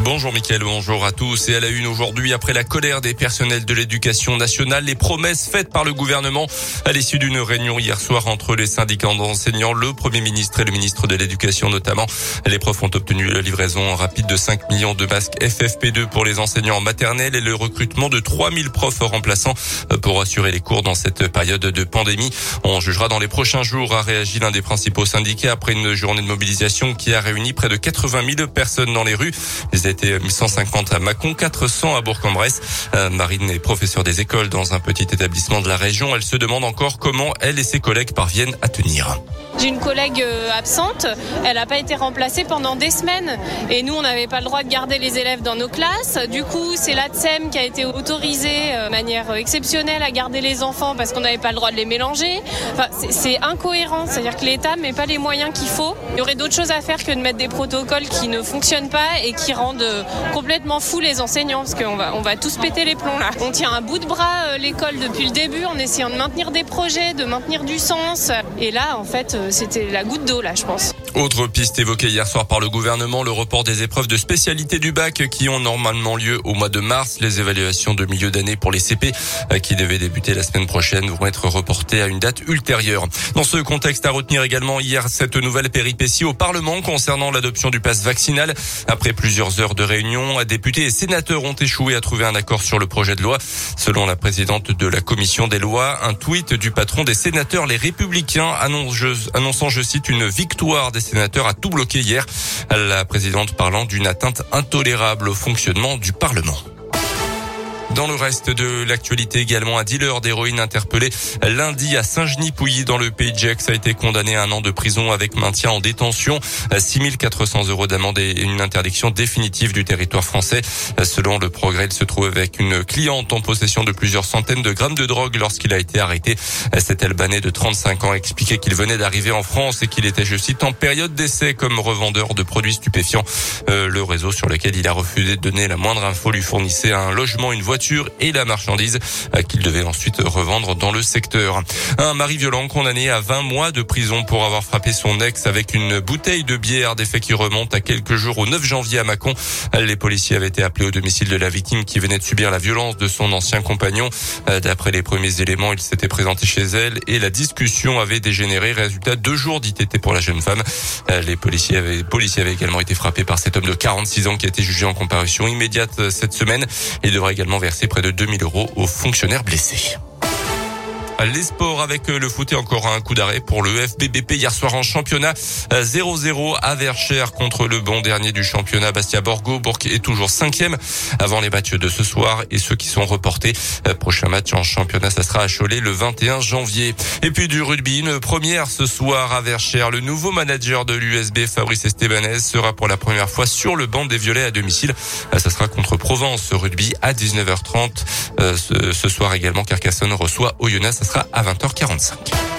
Bonjour Mickaël, bonjour à tous. Et à la une aujourd'hui, après la colère des personnels de l'éducation nationale, les promesses faites par le gouvernement à l'issue d'une réunion hier soir entre les syndicats d'enseignants, le Premier ministre et le ministre de l'Éducation notamment. Les profs ont obtenu la livraison rapide de 5 millions de masques FFP2 pour les enseignants maternels et le recrutement de 3000 profs remplaçants pour assurer les cours dans cette période de pandémie. On jugera dans les prochains jours, a réagi l'un des principaux syndicats après une journée de mobilisation qui a réuni près de 80 000 personnes dans les rues. Été 1150 à Mâcon, 400 à Bourg-en-Bresse. Euh, Marine est professeure des écoles dans un petit établissement de la région. Elle se demande encore comment elle et ses collègues parviennent à tenir. J'ai une collègue euh, absente, elle n'a pas été remplacée pendant des semaines et nous on n'avait pas le droit de garder les élèves dans nos classes. Du coup c'est l'ATSEM qui a été autorisée euh, de manière exceptionnelle à garder les enfants parce qu'on n'avait pas le droit de les mélanger. Enfin, c'est incohérent, c'est-à-dire que l'État met pas les moyens qu'il faut. Il y aurait d'autres choses à faire que de mettre des protocoles qui ne fonctionnent pas et qui rendent euh, complètement fous les enseignants parce qu'on va, on va tous péter les plombs là. On tient un bout de bras l'école depuis le début en essayant de maintenir des projets, de maintenir du sens. Et là en fait c'était la goutte d'eau là, je pense. Autre piste évoquée hier soir par le gouvernement, le report des épreuves de spécialité du bac qui ont normalement lieu au mois de mars. Les évaluations de milieu d'année pour les CP euh, qui devaient débuter la semaine prochaine vont être reportées à une date ultérieure. Dans ce contexte, à retenir également hier cette nouvelle péripétie au Parlement concernant l'adoption du pass vaccinal. Après plusieurs heures de réunion, députés et sénateurs ont échoué à trouver un accord sur le projet de loi. Selon la présidente de la commission des lois, un tweet du patron des sénateurs, les républicains, annonçant, je cite, une victoire des sénateurs a tout bloqué hier. La présidente parlant d'une atteinte intolérable au fonctionnement du Parlement. Dans le reste de l'actualité également, un dealer d'héroïne interpellé lundi à Saint-Genis-Pouilly dans le pays de Gex a été condamné à un an de prison avec maintien en détention, 6400 euros d'amende et une interdiction définitive du territoire français. Selon le progrès, il se trouve avec une cliente en possession de plusieurs centaines de grammes de drogue lorsqu'il a été arrêté. Cet Albanais de 35 ans expliquait qu'il venait d'arriver en France et qu'il était, je cite, en période d'essai comme revendeur de produits stupéfiants. Euh, le réseau sur lequel il a refusé de donner la moindre info lui fournissait un logement, une voiture et la marchandise euh, qu'il devait ensuite revendre dans le secteur. Un mari violent condamné à 20 mois de prison pour avoir frappé son ex avec une bouteille de bière, des faits qui remontent à quelques jours au 9 janvier à Mâcon. Les policiers avaient été appelés au domicile de la victime qui venait de subir la violence de son ancien compagnon. Euh, d'après les premiers éléments, il s'était présenté chez elle et la discussion avait dégénéré. Résultat, deux jours d'ITT pour la jeune femme. Euh, les policiers avaient, policiers avaient également été frappés par cet homme de 46 ans qui a été jugé en comparution immédiate cette semaine et devrait également verser près de 2000 euros aux fonctionnaires blessés. Les sports avec euh, le foot et encore un coup d'arrêt pour le FBBP hier soir en championnat 0-0 euh, à Verchères contre le bon dernier du championnat Bastia Borgo. Bourg est toujours cinquième avant les matchs de ce soir et ceux qui sont reportés. Euh, prochain match en championnat, ça sera à Cholet le 21 janvier. Et puis du rugby, une première ce soir à Verchères. Le nouveau manager de l'USB, Fabrice Estebanez, sera pour la première fois sur le banc des Violets à domicile. Ça sera contre Provence rugby à 19h30. Ce soir également, Carcassonne reçoit Oyonnax sera à 20h45.